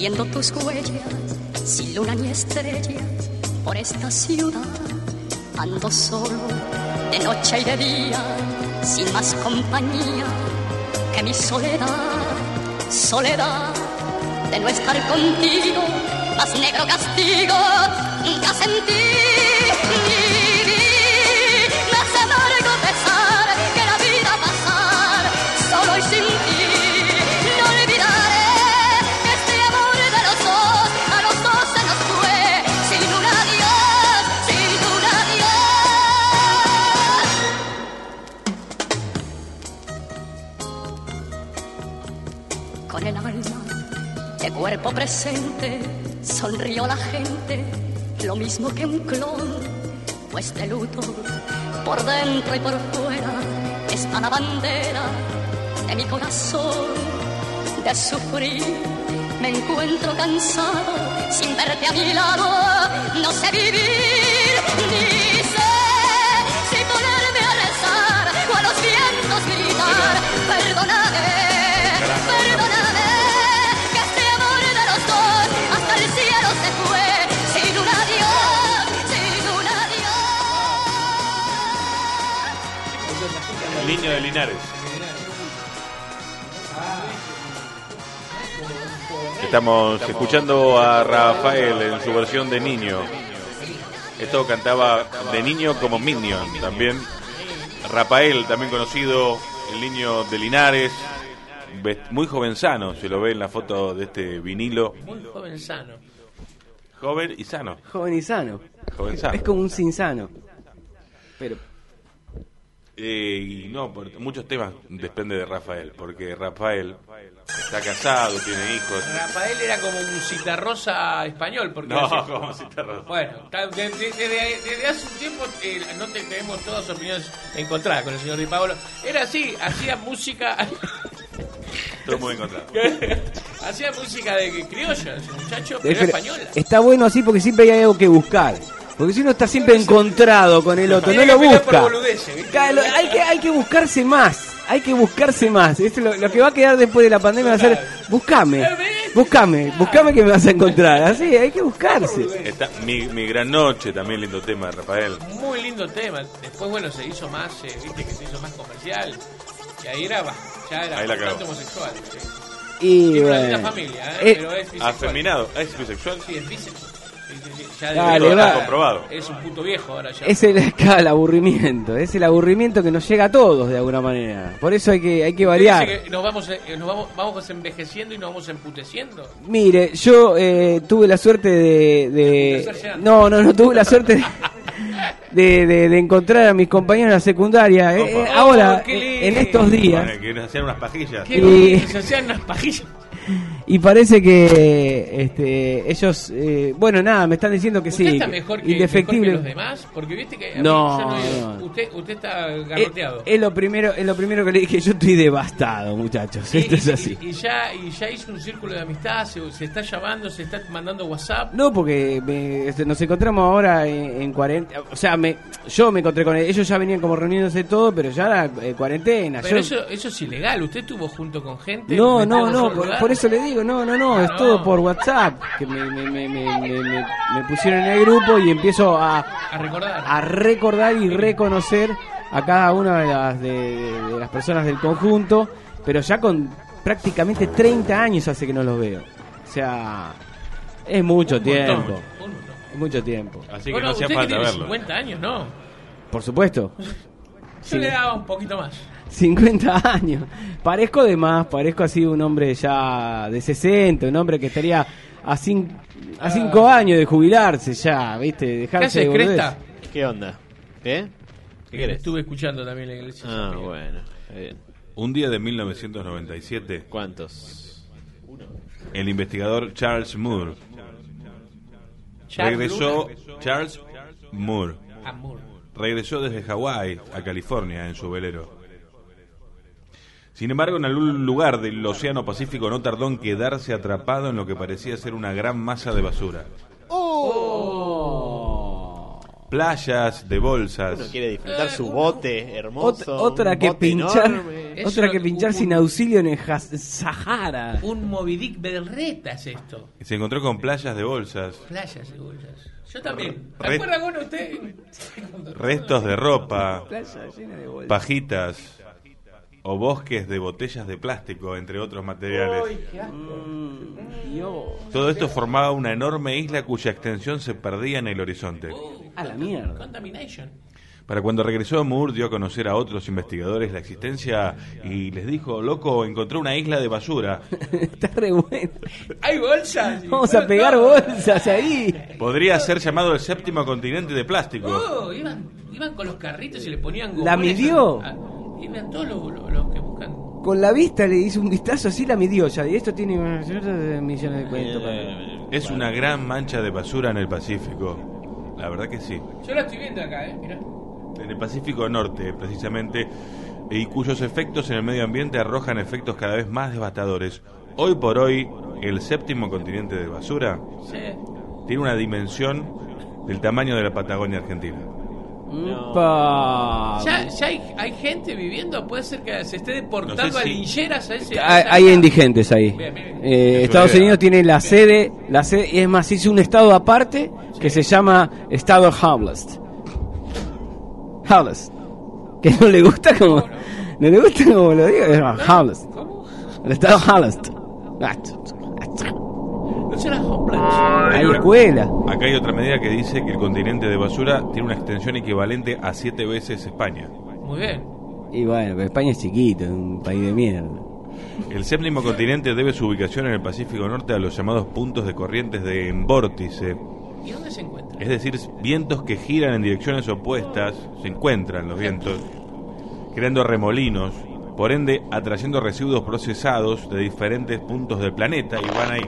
siguiendo tus huellas, sin luna ni estrella, por esta ciudad, ando solo, de noche y de día, sin más compañía que mi soledad, soledad de no estar contigo, más negro castigo, nunca sentí. Presente sonrió la gente, lo mismo que un clon, pues de luto por dentro y por fuera está la bandera de mi corazón de sufrir. Me encuentro cansado sin verte a mi lado, no sé vivir ni sé si ponerme a rezar o a los vientos gritar, perdóname, El niño de Linares. Estamos escuchando a Rafael en su versión de niño. Esto cantaba de niño como Minion también. Rafael, también conocido, el niño de Linares, muy jovenzano, se lo ve en la foto de este vinilo. Muy joven sano. Joven y sano. Joven y sano. Jovenzano. Es como un sinsano. Pero Eh, y no, por- muchos temas depende de Rafael, porque Rafael está casado, tiene hijos. Rafael era como un citarrosa español. Porque No, hacía- como citarrosa. Bueno, ta- de- de- desde, desde hace un tiempo eh, no te- tenemos todas opiniones encontradas con el señor Di Paolo. Era así, hacía música. Todo muy encontrado. hacía música de criolla, ese muchacho, pero pero española. está bueno así porque siempre hay algo que buscar. Porque si uno está siempre encontrado con el otro, no lo busca. lo- hay, que, hay que buscarse más. Hay que buscarse más. Esto es lo, lo que va a quedar después de la pandemia va a ser, buscame, buscame, buscame que me vas a encontrar. Así, hay que buscarse. Está mi, mi gran noche, también lindo tema, Rafael. Muy lindo tema. Después, bueno, se hizo más, eh, viste que se hizo más comercial. Y ahí era, ya era Ahí la bastante homosexual. sí. Y bueno. familia, ¿eh? Eh, pero es bisexual. Afeminado, ¿es bisexual? Sí, es bisexual. Ya Dale, comprobado. Es un puto viejo ahora ya. Es el, el aburrimiento, es el aburrimiento que nos llega a todos de alguna manera. Por eso hay que, hay que variar. que nos vamos, eh, nos vamos, vamos envejeciendo y nos vamos emputeciendo. Mire, yo eh, tuve la suerte de, de-. No, no, no, tuve la suerte de, de, de- de encontrar a mis compañeros en la secundaria. Eh, eh, ahora, Oh, en estos días, Bueno, que nos hacían unas pajillas. Y- se hacían unas pajillas. Y parece que este, ellos, eh, bueno, nada, me están diciendo que ¿Usted sí, está mejor que, mejor indefectible. que los demás? Porque viste que a mí No, no- no. Usted, usted está Eh, garroteado. es lo primero, es lo primero que le dije. Yo estoy devastado, muchachos. Y- Esto es así. Y, ya, y ya hizo un círculo de amistad, se, se está llamando, se está mandando WhatsApp. No, porque me- este, nos encontramos ahora en, en cuarentena. O sea, me, yo me encontré con ellos. Ellos ya venían como reuniéndose todo, pero ya era eh, cuarentena. Pero Yo- eso, eso es ilegal. Usted estuvo junto con gente. no, no, no. por eso le digo, no, no, no. Ah, es no. todo por WhatsApp. Que me, me, me, me, me- me- me pusieron en el grupo y empiezo a, A recordar. a recordar y reconocer a cada una de las, de, de- las personas del conjunto. Pero ya con prácticamente 30 años hace que no los veo. O sea, es mucho Un montón, tiempo. un montón. Es mucho tiempo. Así que Bueno, no hacía usted que falta tiene verlo. 50 años, ¿no? Por supuesto. Yo Sí. le daba un poquito más. 50 años. Parezco de más, parezco así un hombre ya de 60, un hombre que estaría a 5 a cinco años de jubilarse ya, ¿viste? ¿Qué Dejarse haces, de boludez. Cresta? ¿Qué onda? ¿Eh? ¿Qué querés? Estuve escuchando también la iglesia. Ah, bueno. bien. Un día de 1997, ¿Cuántos? el investigador Charles Moore Charles regresó. Luna. Charles Moore Amor. regresó desde Hawái a California en su velero. Sin embargo, en algún lugar del Océano Pacífico no tardó en quedarse atrapado en lo que parecía ser una gran masa de basura. playas de bolsas. Uno quiere disfrutar su bote Ot- hermoso. otra que bote pinchar, otra que pinchar un- sin auxilio en el Sahara. Un Moby Dick Berreta es esto. Se encontró con playas de bolsas, Playas y bolsas. Yo también. ¿Se Re- acuerda bueno usted? restos de ropa, Playa llena de bolsas. pajitas o bosques de botellas de plástico, entre otros materiales. Mm, Dios. Todo esto formaba una enorme isla cuya extensión se perdía en el horizonte. A la mierda. Contamination. Para cuando regresó Moore dio a conocer a otros investigadores la existencia y les dijo, loco, encontré una isla de basura. Está re bueno. Hay bolsas. Vamos a pegar bolsas ahí. Podría ser llamado el séptimo continente de plástico. Oh, iban, iban con los carritos y le ponían ¿La midió? a- a- todos los, los- los que buscan. Con la vista le hizo un vistazo así, la midió ya. Y esto tiene millones de cuentos. Eh, Es una gran mancha de basura en el Pacífico. La verdad que sí. Yo la estoy viendo acá, ¿eh? Mirá. En el Pacífico Norte, precisamente, y cuyos efectos en el medio ambiente arrojan efectos cada vez más devastadores. Hoy por hoy, el séptimo continente de basura Sí. tiene una dimensión del tamaño de la Patagonia Argentina. Upa. Ya, ya hay, hay gente viviendo, puede ser que se esté deportando No sé a lincheras a ese. Hay, indigentes ahí. Bien, bien, bien. Eh, Es Estados. Unidos tiene la sede, la sede, y es más, hizo un estado aparte que se llama Estado Homeless. Homeless. Que no le gusta como, no le gusta como lo digo, es Homeless. ¿Cómo? El Estado Homeless. Hay escuela. Acá hay otra medida que dice que el continente de basura tiene una extensión equivalente a siete veces España. Muy bien. Y bueno, pero España es chiquito, es un país de mierda. El séptimo continente debe su ubicación en el Pacífico Norte a los llamados puntos de corrientes de vórtice, ¿Y dónde se encuentra? es decir, vientos que giran en direcciones opuestas, se encuentran los vientos, creando remolinos, por ende atrayendo residuos procesados de diferentes puntos del planeta y van ahí.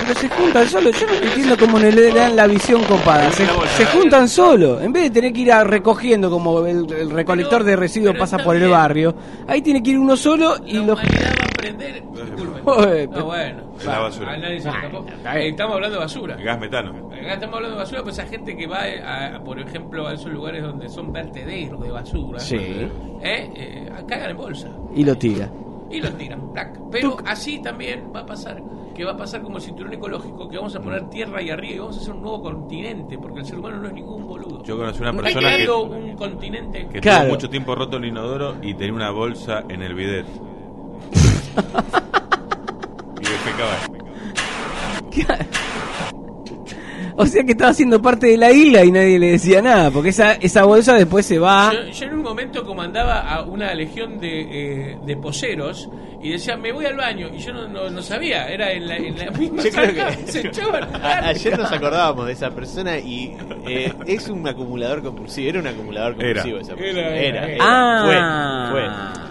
Pero se juntan solo, yo no entiendo cómo no le dan la visión copada. Se, se juntan solo, en vez de tener que ir a recogiendo como el, el recolector de residuos pasa por el barrio. Ahí tiene que ir uno solo y La lo... humanidad va a aprender. Disculpen. Joder, No, bueno. La basura. Estamos hablando de basura. El gas metano. Acá estamos hablando de basura, pues esa gente que va, a, a, por ejemplo, a esos lugares donde son vertederos de basura, Sí. ¿eh? Eh, cagan en bolsa Y lo tira. Y los tiran. plac. Pero así también va a pasar, que va a pasar como el cinturón ecológico, que vamos a poner tierra ahí arriba y vamos a hacer un nuevo continente, porque el ser humano no es ningún boludo. Yo conocí una persona que, un continente. que Claro. tuvo mucho tiempo roto el inodoro y tenía una bolsa en el bidet. y defecaba ahí. O sea que estaba siendo parte de la isla y nadie le decía nada, porque esa, esa bolsa después se va... Yo, yo en un momento comandaba a una legión de, eh, de poseros y decía, me voy al baño. Y yo no, no, no sabía, era en la, en la misma Yo creo que- se. A- Ayer nos acordábamos de esa persona y eh, es un acumulador compulsivo. Era un acumulador Era. compulsivo esa persona. Era, Era, era. era. Ah. Fue, fue.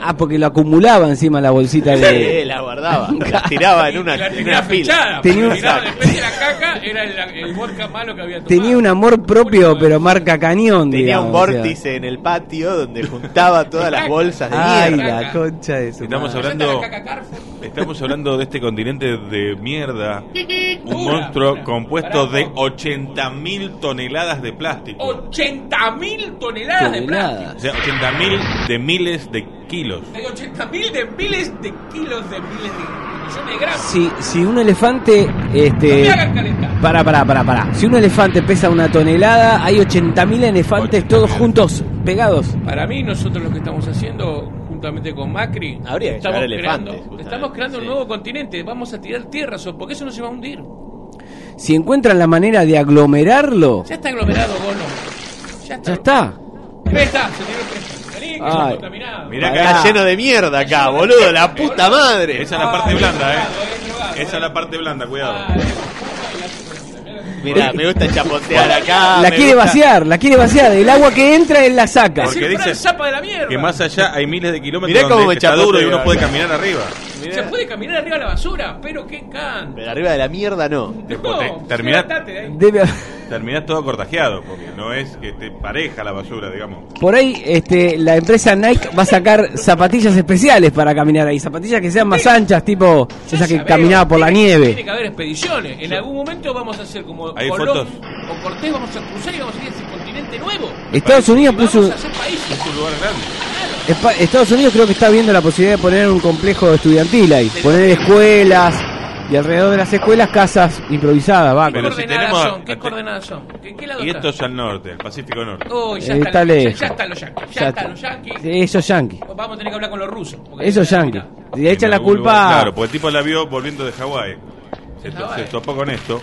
Ah, porque lo acumulaba encima la bolsita Sí, de... la guardaba, la tiraba en una, la en tenía una fila. fichada, Tenía porque un- tiraba después de la caca, era el, el vodka malo que había tomado. Tenía un amor propio, pero marca cañón, Tenía digamos, un o sea. vórtice en el patio donde juntaba todas las bolsas de Ay, mierda. la concha de su Estamos madre. ¿Presenta hablando-? Estamos hablando de este continente de mierda, un monstruo compuesto de un poco. 80.000 toneladas de plástico. 80.000 toneladas de plástico. O sea, 80.000 de miles de kilos. Hay 80.000 de miles de kilos de miles de millones de gramos. Si, si un elefante, No este... me hagan calentar. Pará, pará, pará, pará. Si un elefante pesa una tonelada, hay 80.000 elefantes todos juntos, pegados. Para mí, nosotros lo que estamos haciendo, juntamente con Macri, Habría que estamos, elefantes, creando, estamos creando sí. un nuevo continente. Vamos a tirar tierra, porque eso no se va a hundir. Si encuentran la manera de aglomerarlo, Ya está aglomerado, Bono. Ya está. ya está. Presta, se tiró el que está contaminado. Mirá que Está lleno de mierda acá, boludo, la puta madre. Esa es la parte blanda, eh. drogado, Esa es la parte blanda, cuidado. Eh. Mirá, me gusta chapotear acá. La quiere gusta- vaciar, la quiere vaciar. El agua que entra, él la saca. Porque dice Fran Zapa de la mierda. Que más allá hay miles de kilómetros Mirá cómo donde me está duro y uno puede caminar arriba. Se puede caminar arriba de la basura, pero qué can. Pero arriba de la mierda no. Después No, te- terminás, levantate de ahí. Debe- terminás todo cortajeado, porque no es que te pareja la basura, digamos. Por ahí, este, la empresa Nike va a sacar zapatillas especiales para caminar ahí. Zapatillas que sean más anchas, tipo Ya esas que sabemos, caminaba por la nieve. Tiene que haber expediciones. En algún momento vamos a hacer como Hay Colón fotos. o Cortés vamos a cruzar y vamos a ir a ese continente nuevo. Estados Unidos vamos puso. a hacer países. Es un lugar grande. Estados Unidos creo que está viendo la posibilidad de poner un complejo estudiantil ahí, poner escuelas y alrededor de las escuelas casas improvisadas, va. ¿Qué Pero si coordenadas tenemos- son? ¿Qué coordenadas son? ¿Qué, qué lado Y esto es al norte, el Pacífico Norte. Ya, Eh, está, está ya- ya están los yanquis. Ya, Ya están está. los yanquis. Eso es yankee. Vamos a tener que hablar con los rusos. Eso es yankee. Mirá. Y le echan En la culpa. lugar, Claro, porque el tipo la vio volviendo de Hawái. Se, to- se topó con esto.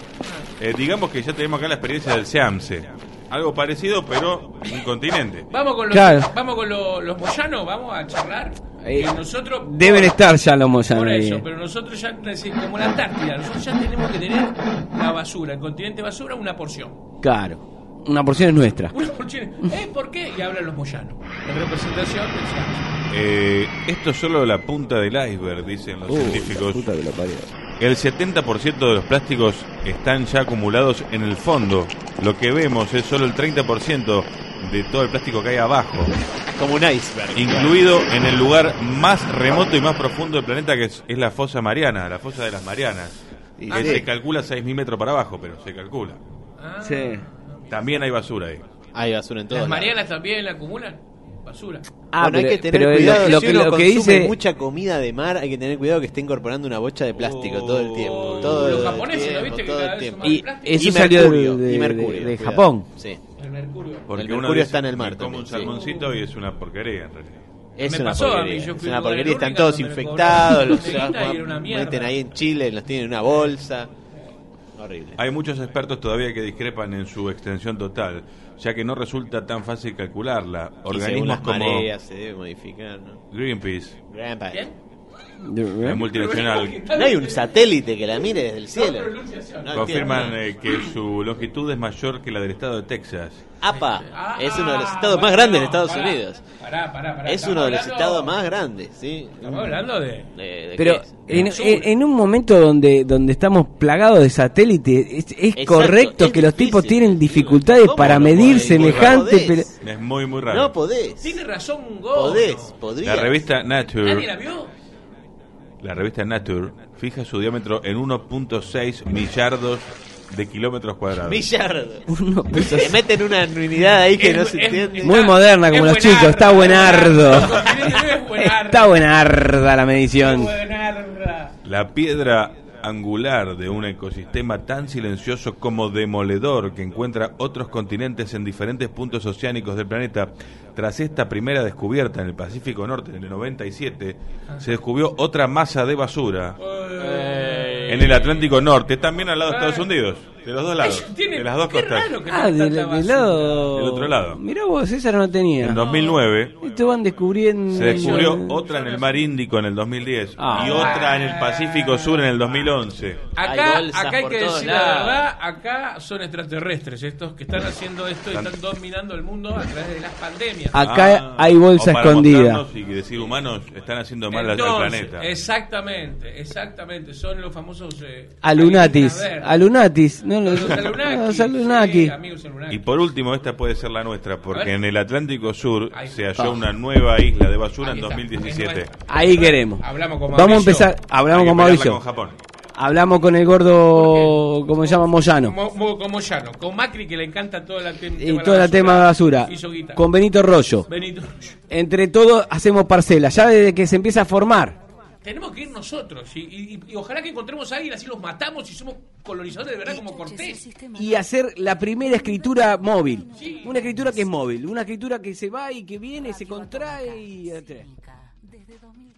Eh, digamos que ya tenemos acá la experiencia del Seamse. Algo parecido, pero un continente. Vamos con los, Claro. vamos con lo- los moyanos, vamos a charlar. Eh, nosotros Deben estar ya los Moyanos Por eso, pero nosotros ya, como la Antártida, nosotros ya tenemos que tener la basura, el continente basura, una porción. Claro. Una porción es nuestra. Una porción. ¿Eh? ¿Por qué? Y hablan los moyanos. En representación del. Eh, esto es solo la punta del iceberg, dicen los Uh, científicos. puta que lo parió. El 70% de los plásticos están ya acumulados en el fondo. Lo que vemos es solo el 30% de todo el plástico que hay abajo, Como un iceberg. incluido en el lugar más remoto y más profundo del planeta, que es, es la fosa mariana, la fosa de las Marianas. Y Que sí. se calcula 6.000 metros para abajo, pero se calcula. Ah, Sí. También hay basura ahí. Hay basura en todo. ¿Las Marianas también acumulan basura? Ah, bueno, hay pero- que tener pero cuidado. lo, si que, uno lo que consume dice. mucha comida de mar, hay que tener cuidado que esté incorporando una bocha de plástico todo el tiempo. Todo los japoneses, ¿lo viste? Todo el tiempo. Y eso Y salió mercurio, de, y de- mercurio, de cuidado. Japón. Sí. Porque El uno mercurio dice, está en el mar "Me como un también, sí". salmoncito y es una porquería en realidad. Es Me una pasó a mí, porquería. yo Es una porquería. Están todos infectados. Los meten ahí en Chile, los tienen en una bolsa. Horrible. Hay muchos expertos todavía que discrepan en su extensión total, ya que no resulta tan fácil calcularla. Y según Organismos las como mareas se debe modificar, ¿no? Greenpeace, Grandpa. La multinacional, No hay un satélite que la mire desde el cielo. No confirman eh, que su longitud es mayor que la del estado de Texas. APA Ah, es uno de los ah, estados más grandes de Estados pará, Unidos. Pará, pará, pará. Es uno de los hablando- estados más grandes, ¿sí? Estamos hablando de. De- de Pero es? en, Sur. en- en un momento donde donde estamos plagados de satélites, es, es Exacto, correcto es que los tipos tienen dificultades ¿Cómo para no medir podés? semejante... No pele- Es muy, muy raro. No podés. Tiene razón, Go. Podés, podrías. La revista ¿Nadie Nature, la vio? La revista Nature fija su diámetro en 1.6 millardos de kilómetros cuadrados. Millardo. Uno pesa- Le meten una unidad ahí que Es- no se es- entiende. es- Muy moderna, como los chicos, está buenardo. Está buenarda la medición. Buenarda. La piedra angular de un ecosistema tan silencioso como demoledor que encuentra otros continentes en diferentes puntos oceánicos del planeta. Tras esta primera descubierta en el Pacífico Norte en el 97, se descubrió otra masa de basura en el Atlántico Norte, también al lado de Estados Unidos, de los dos lados, tienen- de las dos costas. que Ah, tengan del, tanta del basura. lado... Del otro lado. Mirá vos, esa no tenía. En 2009 Esto van descubriendo... se descubrió otra en el Mar Índico en el 2010 Ah. y otra en el Pacífico Sur en el 2011. Acá, Hay acá hay que decir la verdad, acá son extraterrestres estos que están haciendo esto y están dominando el mundo a través de las pandemias. Acá Ah, hay bolsa o para escondida. Y decir humanos están haciendo mal al- al Entonces, planeta. Exactamente, exactamente. Son los famosos. Eh, Alunatis. Alunatis. No, Anunnaki, los Anunnaki. sí. Y por último, esta puede ser la nuestra, porque en el Atlántico Sur Ahí se está. halló una nueva isla de basura Ahí en está. 2017. Es nuestra. Ahí queremos. Hablamos con Vamos a Mauricio. empezar. Hablamos con Mauricio. con Japón. Hablamos con el gordo, ¿cómo se llama? Moyano. Como, como Llano, con Macri que le encanta todo el tema Y todo el tema de basura. Con Benito Rollo. Benito. Entre todos hacemos parcela. Ya desde que se empieza a formar. Tenemos que ir nosotros y, y- y ojalá que encontremos a alguien así los matamos y somos colonizadores de verdad como Cortés. Y hacer la primera escritura móvil. Una escritura que es móvil. Una escritura que se va y que viene, se contrae y... Desde 2003.